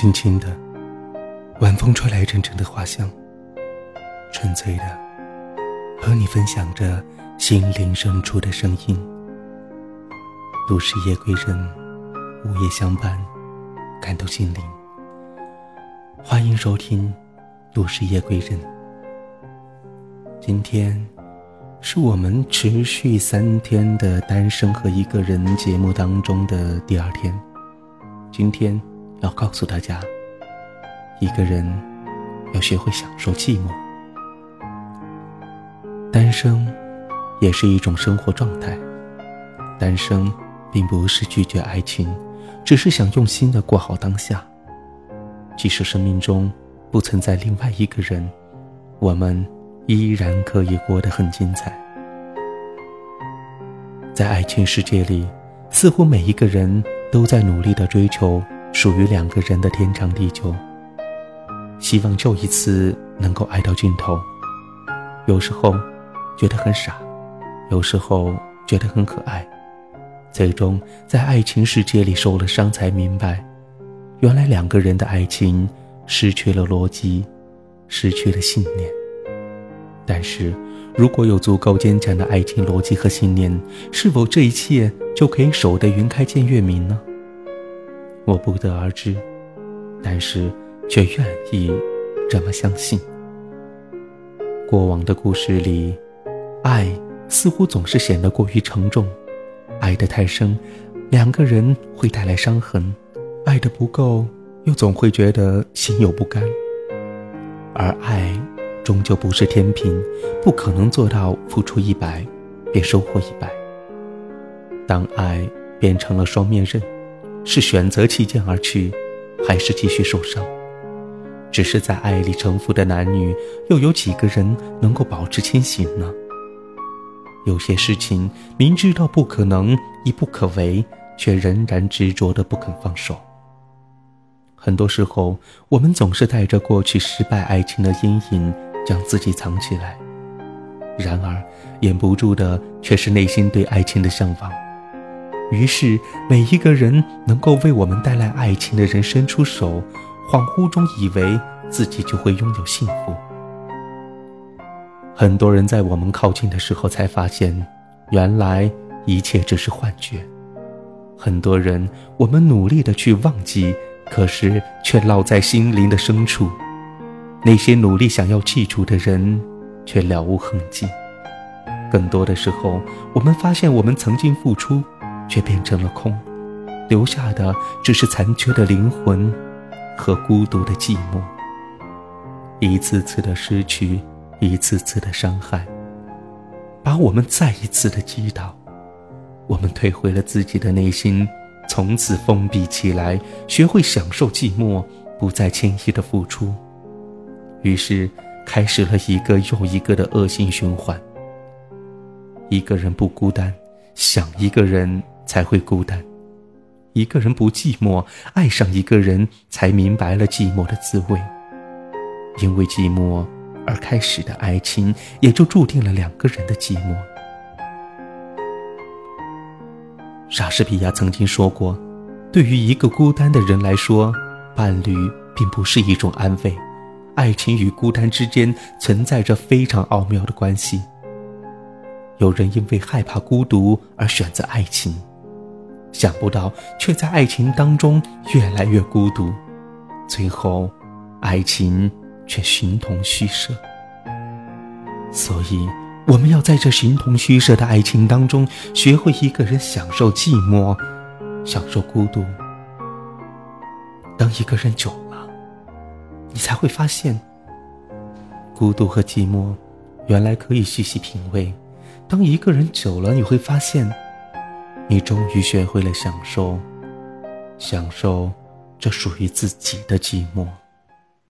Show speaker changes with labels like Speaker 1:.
Speaker 1: 轻轻的，晚风吹来阵阵的花香，纯粹的和你分享着心灵深处的声音。都市夜归人，午夜相伴，感动心灵。欢迎收听《都市夜归人》。今天是我们持续三天的单身和一个人节目当中的第二天。今天。要告诉大家，一个人要学会享受寂寞。单身也是一种生活状态。单身并不是拒绝爱情，只是想用心的过好当下。即使生命中不存在另外一个人，我们依然可以过得很精彩。在爱情世界里，似乎每一个人都在努力的追求。属于两个人的天长地久，希望就一次能够爱到尽头。有时候觉得很傻，有时候觉得很可爱，最终在爱情世界里受了伤，才明白，原来两个人的爱情失去了逻辑，失去了信念。但是，如果有足够坚强的爱情逻辑和信念，是否这一切就可以守得云开见月明呢？我不得而知，但是却愿意这么相信。过往的故事里，爱似乎总是显得过于沉重，爱得太深，两个人会带来伤痕；爱得不够，又总会觉得心有不甘。而爱终究不是天平，不可能做到付出一百便收获一百。当爱变成了双面刃。是选择弃剑而去，还是继续受伤？只是在爱里沉浮的男女，又有几个人能够保持清醒呢？有些事情明知道不可能、亦不可为，却仍然执着的不肯放手。很多时候，我们总是带着过去失败爱情的阴影，将自己藏起来，然而掩不住的却是内心对爱情的向往。于是，每一个人能够为我们带来爱情的人伸出手，恍惚中以为自己就会拥有幸福。很多人在我们靠近的时候才发现，原来一切只是幻觉。很多人，我们努力的去忘记，可是却烙在心灵的深处。那些努力想要记住的人，却了无痕迹。更多的时候，我们发现我们曾经付出。却变成了空，留下的只是残缺的灵魂和孤独的寂寞。一次次的失去，一次次的伤害，把我们再一次的击倒。我们退回了自己的内心，从此封闭起来，学会享受寂寞，不再轻易的付出。于是，开始了一个又一个的恶性循环。一个人不孤单，想一个人。才会孤单，一个人不寂寞，爱上一个人才明白了寂寞的滋味。因为寂寞而开始的爱情，也就注定了两个人的寂寞。莎士比亚曾经说过：“对于一个孤单的人来说，伴侣并不是一种安慰，爱情与孤单之间存在着非常奥妙的关系。有人因为害怕孤独而选择爱情。”想不到，却在爱情当中越来越孤独，最后，爱情却形同虚设。所以，我们要在这形同虚设的爱情当中，学会一个人享受寂寞，享受孤独。当一个人久了，你才会发现，孤独和寂寞原来可以细细品味。当一个人久了，你会发现。你终于学会了享受，享受这属于自己的寂寞。